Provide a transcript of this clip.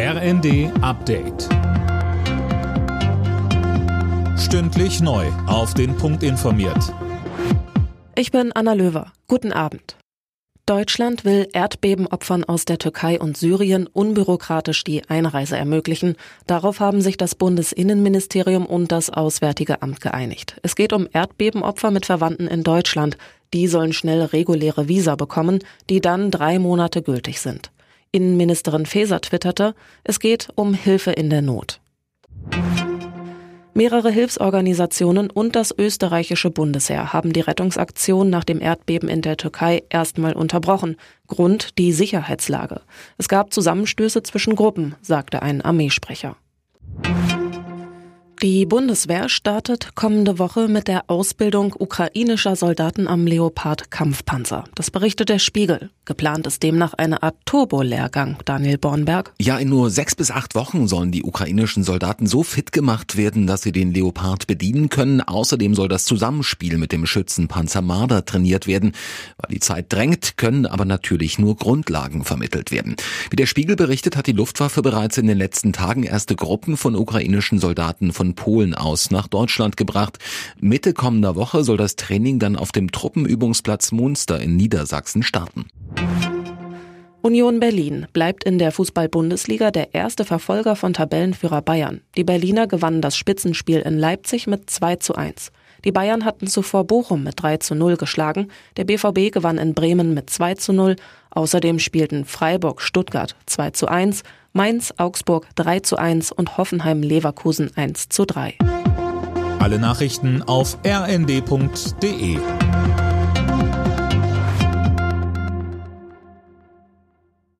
RND Update. Stündlich neu. Auf den Punkt informiert. Ich bin Anna Löwer. Guten Abend. Deutschland will Erdbebenopfern aus der Türkei und Syrien unbürokratisch die Einreise ermöglichen. Darauf haben sich das Bundesinnenministerium und das Auswärtige Amt geeinigt. Es geht um Erdbebenopfer mit Verwandten in Deutschland. Die sollen schnell reguläre Visa bekommen, die dann drei Monate gültig sind. Innenministerin Faeser twitterte, es geht um Hilfe in der Not. Mehrere Hilfsorganisationen und das österreichische Bundesheer haben die Rettungsaktion nach dem Erdbeben in der Türkei erstmal unterbrochen. Grund die Sicherheitslage. Es gab Zusammenstöße zwischen Gruppen, sagte ein Armeesprecher. Die Bundeswehr startet kommende Woche mit der Ausbildung ukrainischer Soldaten am Leopard-Kampfpanzer. Das berichtet der Spiegel. Geplant ist demnach eine Art Turbo-Lehrgang, Daniel Bornberg. Ja, in nur sechs bis acht Wochen sollen die ukrainischen Soldaten so fit gemacht werden, dass sie den Leopard bedienen können. Außerdem soll das Zusammenspiel mit dem Schützenpanzer Marder trainiert werden. Weil die Zeit drängt, können aber natürlich nur Grundlagen vermittelt werden. Wie der Spiegel berichtet, hat die Luftwaffe bereits in den letzten Tagen erste Gruppen von ukrainischen Soldaten von von Polen aus nach Deutschland gebracht. Mitte kommender Woche soll das Training dann auf dem Truppenübungsplatz Munster in Niedersachsen starten. Union Berlin bleibt in der Fußball-Bundesliga der erste Verfolger von Tabellenführer Bayern. Die Berliner gewannen das Spitzenspiel in Leipzig mit 2 zu 1. Die Bayern hatten zuvor Bochum mit 3 zu 0 geschlagen. Der BVB gewann in Bremen mit 2 zu 0. Außerdem spielten Freiburg Stuttgart 2 zu 1, Mainz Augsburg 3 zu 1 und Hoffenheim Leverkusen 1 zu 3. Alle Nachrichten auf rnd.de